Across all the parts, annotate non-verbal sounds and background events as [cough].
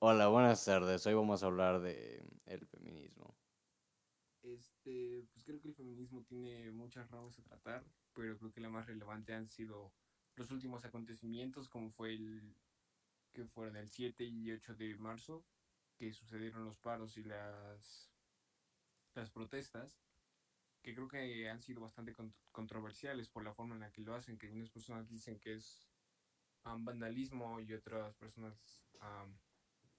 Hola, buenas tardes. Hoy vamos a hablar de el feminismo. Este, pues creo que el feminismo tiene muchas ramas a tratar, pero creo que la más relevante han sido los últimos acontecimientos, como fue el que fueron el 7 y 8 de marzo, que sucedieron los paros y las, las protestas, que creo que han sido bastante cont- controversiales por la forma en la que lo hacen, que unas personas dicen que es um, vandalismo y otras personas um,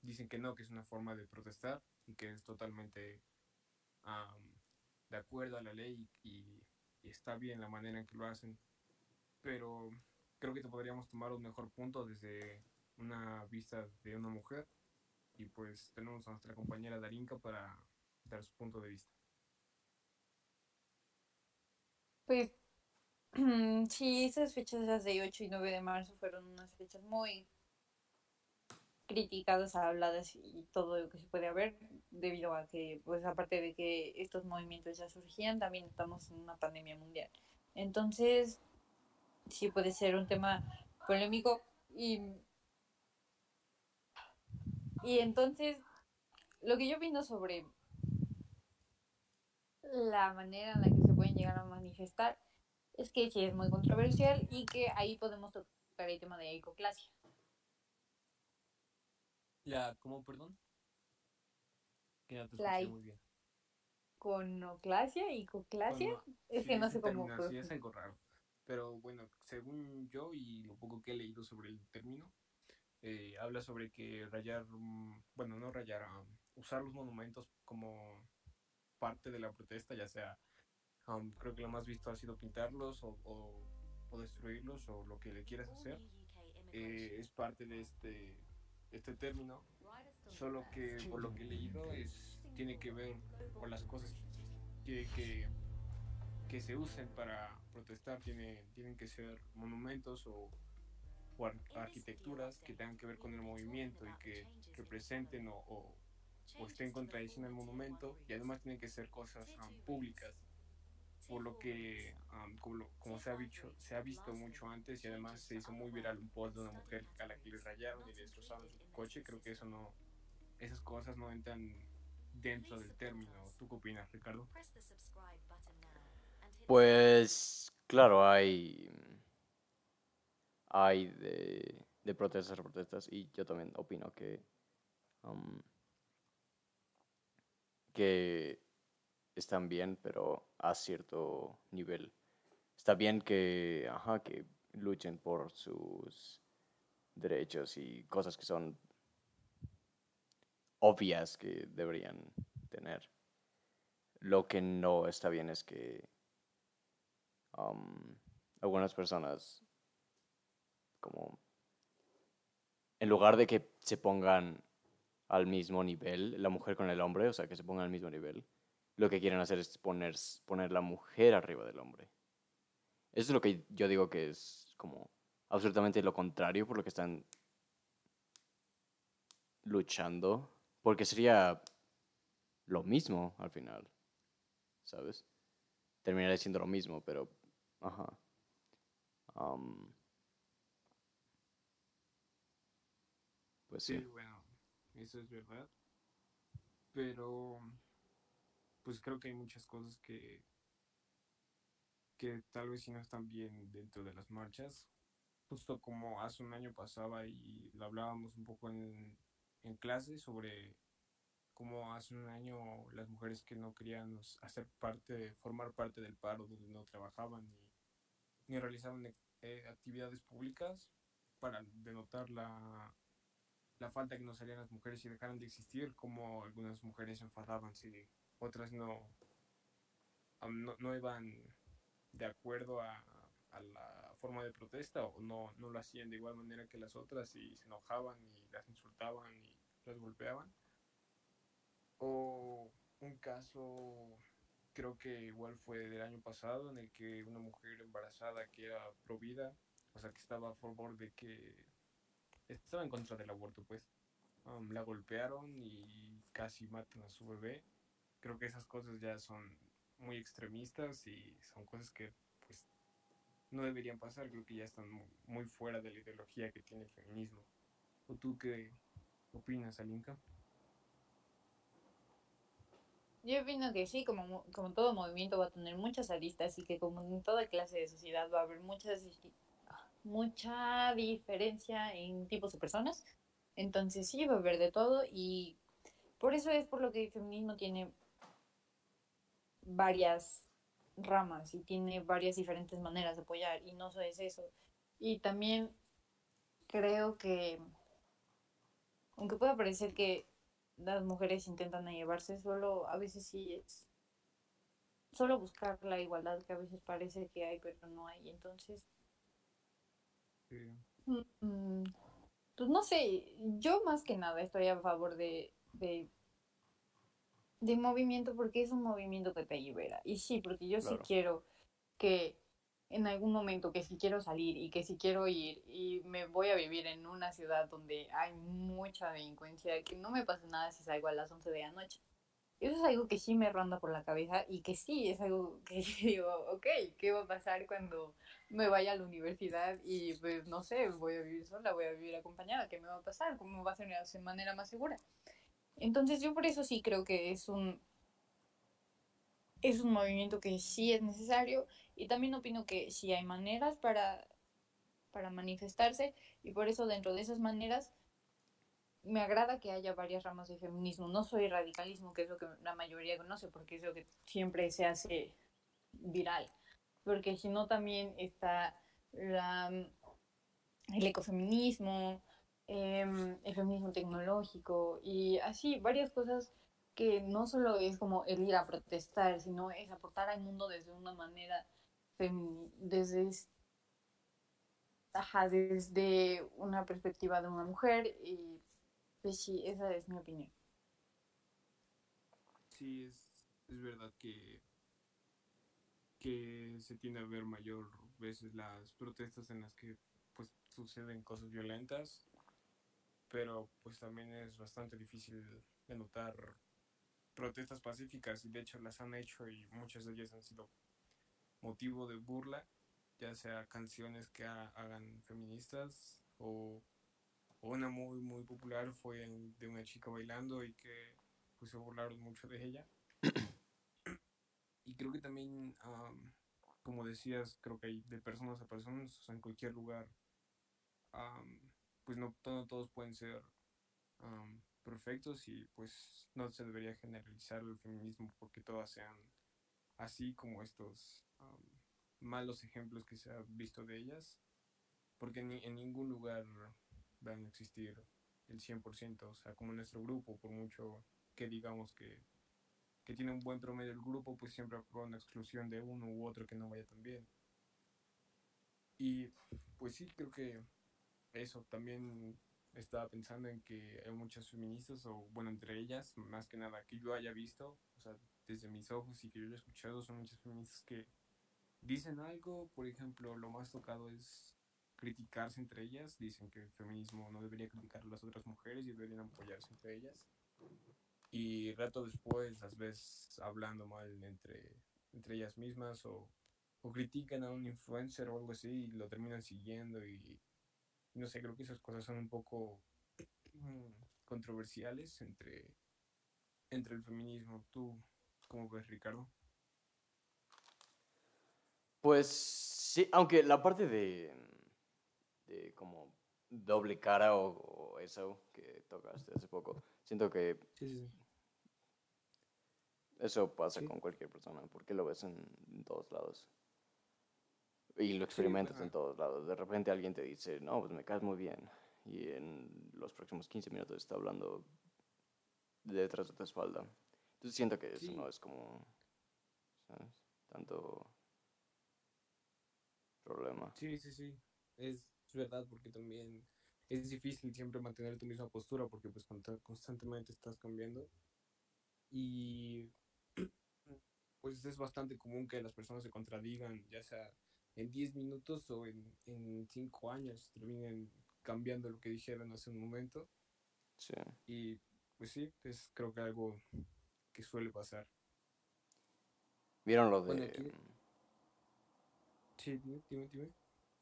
dicen que no, que es una forma de protestar y que es totalmente um, de acuerdo a la ley y, está bien la manera en que lo hacen. Pero creo que te podríamos tomar un mejor punto desde una vista de una mujer y pues tenemos a nuestra compañera Darinka para dar su punto de vista. Pues [clears throat] sí, esas fechas de 8 y 9 de marzo fueron unas fechas muy criticadas, habladas y todo lo que se puede haber, debido a que, pues aparte de que estos movimientos ya surgían, también estamos en una pandemia mundial. Entonces, sí puede ser un tema polémico y, y entonces, lo que yo opino sobre la manera en la que se pueden llegar a manifestar es que sí es muy controversial y que ahí podemos tocar el tema de ecoclasia. La, ¿cómo, perdón? Que ya te La escuché muy bien. Conoclasia, icoclasia, Bueno, es sí, que no sé cómo. sí, es algo raro. Pero bueno, según yo y lo poco que he leído sobre el término, eh, habla sobre que rayar, mm, bueno, no rayar, um, usar los monumentos como parte de la protesta, ya sea, um, creo que lo más visto ha sido pintarlos o, o, o destruirlos o lo que le quieras hacer, eh, es parte de este, este término, solo que por lo que he leído es, tiene que ver con las cosas que, que, que se usen para protestar, tiene, tienen que ser monumentos o, o ar arquitecturas que tengan que ver con el movimiento y que representen o, o, o estén contradiciendo el monumento y además tienen que ser cosas um, públicas por lo que como, se, ha dicho, se ha visto mucho antes y además se hizo muy viral un post de una mujer a la que le rayaron y destrozaron su coche creo que eso no esas cosas no entran dentro del término ¿tú qué opinas Ricardo? Pues claro hay hay de, de protestas a protestas y yo también opino que que están bien, pero a cierto nivel. Está bien que, ajá, que luchen por sus derechos y cosas que son obvias que deberían tener. Lo que no está bien es que um, algunas personas, como, en lugar de que se pongan al mismo nivel, la mujer con el hombre, o sea, que se pongan al mismo nivel, lo que quieren hacer es poner, poner la mujer arriba del hombre. Eso es lo que yo digo que es como absolutamente lo contrario por lo que están luchando, porque sería lo mismo al final, ¿sabes? Terminaría siendo lo mismo, pero, ajá. Um, pues sí. sí, bueno, eso es verdad, pero pues creo que hay muchas cosas que, que tal vez si no están bien dentro de las marchas. Justo como hace un año pasaba y lo hablábamos un poco en, en clase sobre cómo hace un año las mujeres que no querían hacer parte, formar parte del paro, donde no trabajaban ni, ni realizaban eh, actividades públicas para denotar la, la falta que nos salían las mujeres y dejaran de existir, como algunas mujeres enfadaban si otras no, no, no, iban de acuerdo a, a, la forma de protesta o no, no lo hacían de igual manera que las otras y se enojaban y las insultaban y las golpeaban. O un caso, creo que igual fue del año pasado, en el que una mujer embarazada que era provida, o sea, que estaba a favor de que estaba en contra del aborto, pues, um, la golpearon y casi matan a su bebé creo que esas cosas ya son muy extremistas y son cosas que pues no deberían pasar, creo que ya están muy fuera de la ideología que tiene el feminismo. ¿O tú qué, opinas, Alinka? Yo opino que sí, como, mo- como todo movimiento va a tener muchas aristas y que como en toda clase de sociedad va a haber muchas, mucha diferencia en tipos de personas. Entonces sí, va a haber de todo y por eso es por lo que el feminismo tiene varias ramas y tiene varias diferentes maneras de apoyar y no solo es eso. Y también creo que, aunque pueda parecer que las mujeres intentan llevarse solo, a veces sí es solo buscar la igualdad que a veces parece que hay, pero no hay. Entonces, Sí. mm, pues no sé, yo más que nada estoy a favor de, de, de movimiento porque es un movimiento que te libera. Y sí, porque yo Claro. sí quiero que en algún momento que si quiero salir y que si quiero ir y me voy a vivir en una ciudad donde hay mucha delincuencia, que no me pasa nada si salgo a las 11 de la noche. Eso es algo que sí me ronda por la cabeza y que sí es algo que [laughs] digo, ok, ¿qué va a pasar cuando me vaya a la universidad y pues no sé, voy a vivir sola, voy a vivir acompañada? ¿Qué me va a pasar? ¿Cómo va a ser de manera más segura? Entonces yo por eso sí creo que es un es un movimiento que sí es necesario y también opino que sí hay maneras para, para manifestarse y por eso dentro de esas maneras me agrada que haya varias ramas de feminismo. No soy radicalismo, que es lo que la mayoría conoce, porque es lo que siempre se hace viral. Porque si no también está la, el ecofeminismo, em, el feminismo tecnológico y así varias cosas que no solo es como el ir a protestar, sino es aportar al mundo desde una manera desde es- ajá, desde una perspectiva de una mujer y pues sí, esa es mi opinión. Sí, es, es verdad que, que se tiende a ver mayor veces las protestas en las que pues suceden cosas violentas, pero pues también es bastante difícil de notar protestas pacíficas y de hecho las han hecho y muchas de ellas han sido motivo de burla, ya sea canciones que ha- hagan feministas o, o una muy muy popular fue de una chica bailando y que pues se burlaron mucho de ella. y creo que también, am, como decías, creo que hay de personas a personas, o sea, en cualquier lugar, pues no, to- todos pueden ser am, perfectos y pues no se debería generalizar el feminismo porque todas sean así como estos am, malos ejemplos que se ha visto de ellas, porque ni, en ningún lugar van a existir el 100%, o sea, como nuestro grupo, por mucho que digamos que, que tiene un buen promedio el grupo, pues siempre habrá una exclusión de uno u otro que no vaya tan bien. Y pues sí, creo que eso también estaba pensando en que hay muchas feministas, o bueno, entre ellas, más que nada que yo haya visto, o sea, desde mis ojos y que yo haya escuchado, son muchas feministas que dicen algo, por ejemplo, lo más tocado es criticarse entre ellas, dicen que el feminismo no debería criticar a las otras mujeres y deberían apoyarse entre ellas. Y rato después las ves hablando mal entre, entre ellas mismas o, o critican a un influencer o algo así y lo terminan siguiendo y no sé, creo que esas cosas son un poco mm, controversiales entre, entre el feminismo. ¿Tú cómo ves, Ricardo? Pues sí, aunque la parte de, de como doble cara o, o eso que tocaste hace poco, siento que Sí, sí, eso pasa Sí. con cualquier persona, porque lo ves en, en todos lados. Y lo experimentas en todos lados. De repente alguien te dice, no, pues me caes muy bien. Y en los próximos 15 minutos está hablando detrás de tu espalda. Entonces siento que eso no es como, ¿sabes? Tanto problema. Sí, sí, sí. Es verdad porque también es difícil siempre mantener tu misma postura porque pues consta- constantemente estás cambiando. Y [clears throat] pues es bastante común que las personas se contradigan, ya sea en 10 minutos o en, en 5 años, terminen cambiando lo que dijeron hace un momento. Sí. Y pues sí, es creo que algo que suele pasar. ¿Vieron lo de... Bueno, aquí- Sí, dime, dime, dime.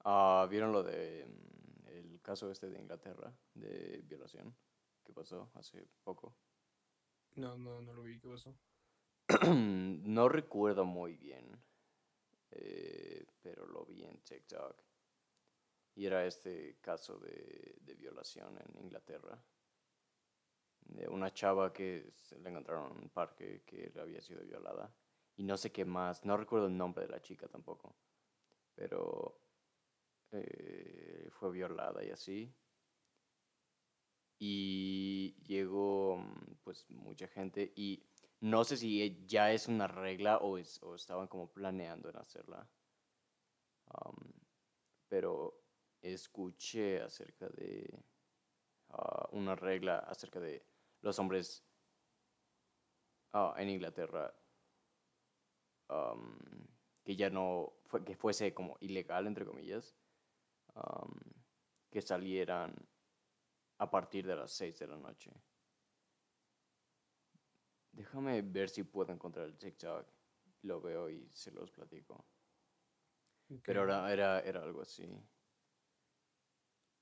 ah, ¿Vieron lo de mm, el caso este de Inglaterra de violación? que pasó hace poco. No, no, no lo vi. ¿Qué pasó? [clears throat] no recuerdo muy bien, eh, pero lo vi en TikTok. Y era este caso de, violación en Inglaterra. De una chava que se le encontraron en un parque que había sido violada. Y no sé qué más, no recuerdo el nombre de la chica tampoco. Pero eh, fue violada y así. Y llegó pues mucha gente y no sé si ya es una regla o, es, o estaban como planeando en hacerla. pero escuché acerca de ah, una regla acerca de los hombres ah, en Inglaterra que ya no que fuese como ilegal entre comillas que salieran a partir de las 6 de la noche. Déjame ver si puedo encontrar el TikTok. Lo veo y se los platico. Pero era, era, era algo así.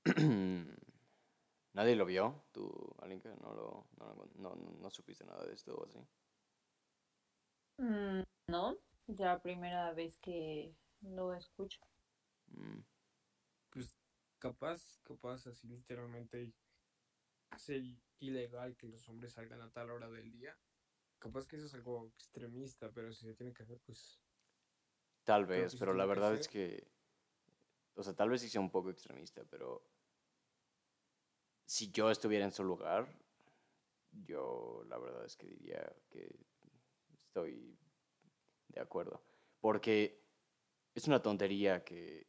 [clears throat] ¿Nadie lo vio? ¿Tú, Alinka? ¿No, lo, no, no, no, supiste nada de esto o así? Mm, no, la primera vez que lo escucho. Mm. Pues capaz, capaz, así literalmente hacer ilegal que los hombres salgan a tal hora del día. Capaz que eso es algo extremista, pero si se tiene que hacer, pues... Tal vez, pero la verdad es que... O sea, tal vez sí sea un poco extremista, pero... Si yo estuviera en su lugar, yo la verdad es que diría que estoy de acuerdo. Porque es una tontería que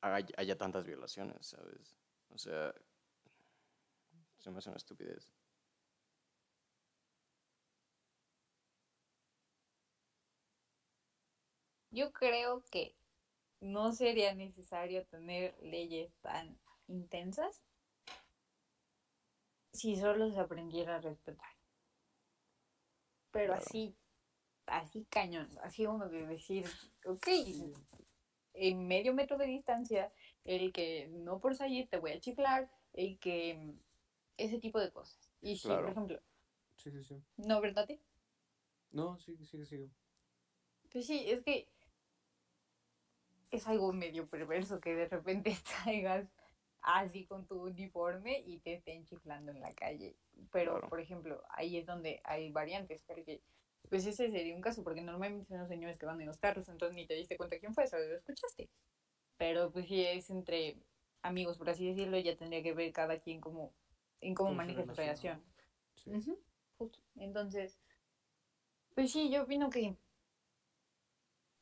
haya tantas violaciones, ¿sabes? O sea, se me hace una estupidez. Yo creo que no sería necesario tener leyes tan intensas si solo se aprendiera a respetar. Pero así, así cañón, así uno de decir, ok, en medio metro de distancia, el que no por salir te voy a chiflar, el que ese tipo de cosas. Y si, por ejemplo. Sí, sí, sí. ¿No, verdad? No, sí, sí, sí. Pues sí, es que es algo medio perverso que de repente [laughs] salgas así con tu uniforme y te estén chiflando en la calle. Pero, por ejemplo, ahí es donde hay variantes, porque pues ese sería un caso, porque normalmente son los señores que van en los carros, entonces ni te diste cuenta quién fue, solo lo escuchaste. Pero pues si es entre amigos, por así decirlo, ya tendría que ver cada quien como en cómo maneja su relación. Entonces, pues sí, yo opino que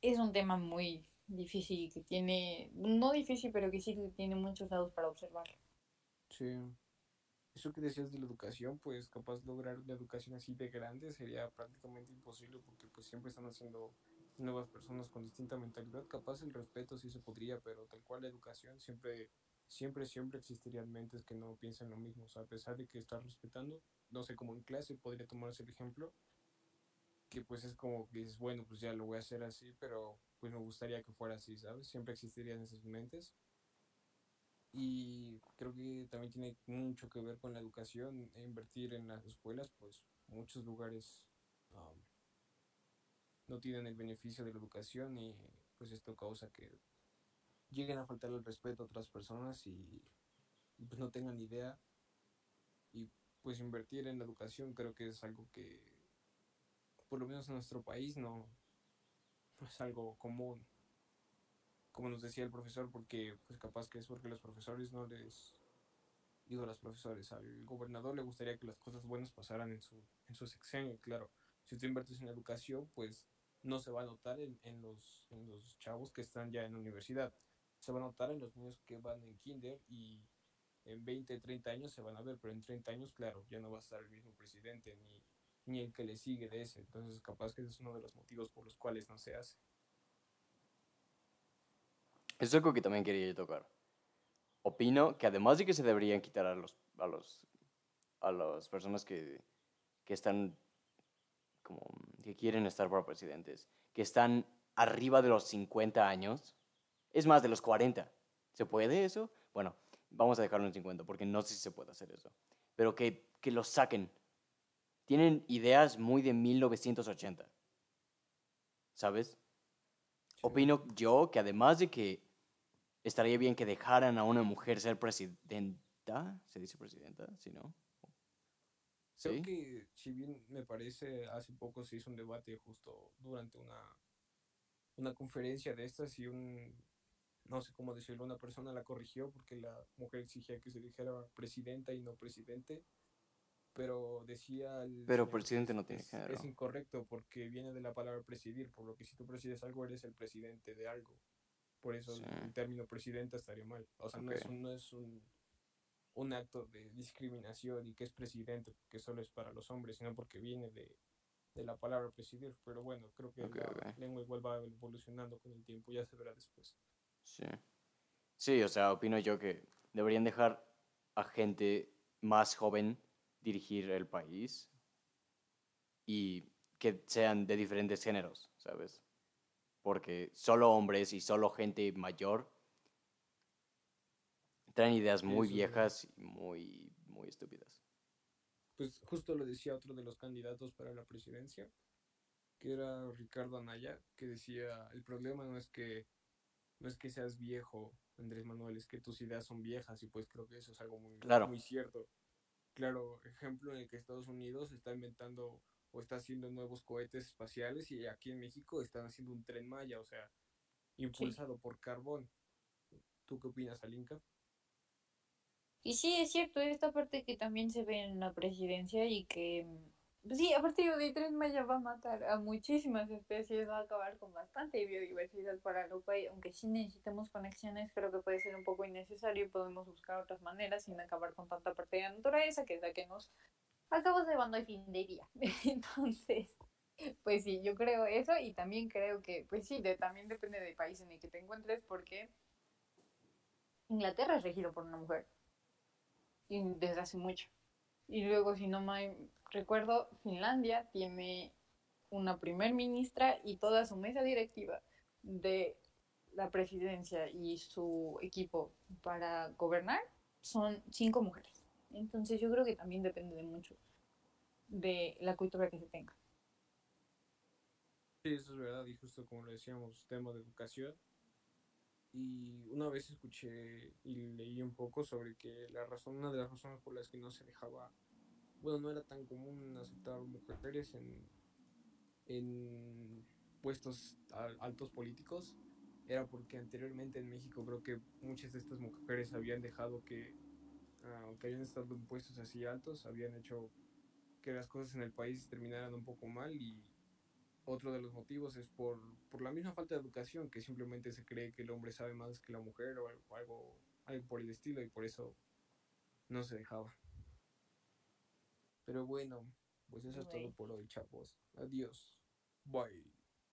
es un tema muy difícil, que tiene, no difícil, pero que sí tiene muchos lados para observar. Sí. Eso que decías de la educación, pues capaz lograr una educación así de grande sería prácticamente imposible porque pues siempre están haciendo nuevas personas con distinta mentalidad. Capaz el respeto sí se podría, pero tal cual la educación siempre siempre, siempre existirían mentes que no piensan lo mismo. O sea, a pesar de que estás respetando, no sé, como en clase podría tomarse el ejemplo, que pues es como que es bueno, pues ya lo voy a hacer así, pero pues me gustaría que fuera así, ¿sabes? Siempre existirían esas mentes. Y creo que también tiene mucho que ver con la educación, invertir en las escuelas, pues muchos lugares no tienen el beneficio de la educación y pues esto causa que lleguen a faltar el respeto a otras personas y, pues no tengan idea. Y pues invertir en la educación creo que es algo que, por lo menos en nuestro país, no, es algo común. Como nos decía el profesor, porque pues capaz que es porque los profesores no les, digo a los profesores, al gobernador le gustaría que las cosas buenas pasaran en su, en su sexenio, claro. Si tú inviertes en educación, pues no se va a notar en, en, los, en los chavos que están ya en la universidad se va a notar en los niños que van en kinder y en 20, 30 años se van a ver, pero en 30 años, claro, ya no va a estar el mismo presidente ni, ni el que le sigue de ese. Entonces, capaz que ese es uno de los motivos por los cuales no se hace. Es algo que también quería tocar. Opino que además de que se deberían quitar a los a los a las personas que, que están como que quieren estar para presidentes, que están arriba de los 50 años, es más de los 40. ¿Se puede eso? Bueno, vamos a dejarlo en 50 porque no sé si se puede hacer eso. pero que, que los saquen. Tienen ideas muy de 1980. ¿Sabes? Sí. Opino yo que además de que estaría bien que dejaran a una mujer ser presidenta, ¿se dice presidenta? ¿Sí, no? Creo ¿Sí? que, si bien me parece, hace poco se hizo un debate justo durante una, una conferencia de estas y un, no sé cómo decirlo, una persona la corrigió porque la mujer exigía que se dijera presidenta y no presidente, pero decía... el Pero presidente es- no tiene género. Es incorrecto porque viene de la palabra presidir, por lo que si tú presides algo eres el presidente de algo. Por eso Sí. el término presidenta estaría mal. O sea, no es un, no es un, un acto de discriminación y que es presidente porque solo es para los hombres, sino porque viene de, de la palabra presidir. Pero bueno, creo que la lengua igual va evolucionando con el tiempo, ya se verá después. Sí. Sí, o sea, opino yo que deberían dejar a gente más joven dirigir el país y que sean de diferentes géneros, ¿sabes? Porque solo hombres y solo gente mayor traen ideas muy eso viejas y muy, muy estúpidas. Pues justo lo decía otro de los candidatos para la presidencia, que era Ricardo Anaya, que decía, el problema no es que no es que seas viejo, Andrés Manuel, es que tus ideas son viejas y pues creo que eso es algo muy, Claro. muy cierto. Claro, ejemplo en el que Estados Unidos está inventando o está haciendo nuevos cohetes espaciales y aquí en México están haciendo un tren Maya, o sea, impulsado por carbón. ¿Tú qué opinas, Alinka? Y sí, es cierto, esta parte que también se ve en la presidencia y que, sí, aparte de Maya va a matar a muchísimas especies, va a acabar con bastante biodiversidad para lo cual, aunque sí necesitemos conexiones, creo que puede ser un poco innecesario y podemos buscar otras maneras sin acabar con tanta parte de la naturaleza, que es la que nos acabamos llevando al fin de día. [laughs] Entonces, pues sí, yo creo eso y también creo que, pues sí, también depende del país en el que te encuentres porque Inglaterra es regido por una mujer y desde hace mucho. Y luego, si no me recuerdo, Finlandia tiene una primer ministra y toda su mesa directiva de la presidencia y su equipo para gobernar son cinco mujeres. Entonces yo creo que también depende de mucho de la cultura que se tenga. Sí, eso es verdad, y justo como lo decíamos, tema de educación. Y una vez escuché y leí un poco sobre que la razón, una de las razones por las que no se dejaba, bueno, no era tan común aceptar mujeres en, en puestos al- altos políticos, era porque anteriormente en México creo que muchas de estas mujeres habían dejado que, ah, aunque habían estado en puestos así altos, habían hecho que las cosas en el país terminaran un poco mal y otro de los motivos es por, por la misma falta de educación, que simplemente se cree que el hombre sabe más que la mujer o algo, algo por el estilo y por eso no se dejaba. Pero bueno, pues eso es todo por hoy, chavos. Adiós. Bye.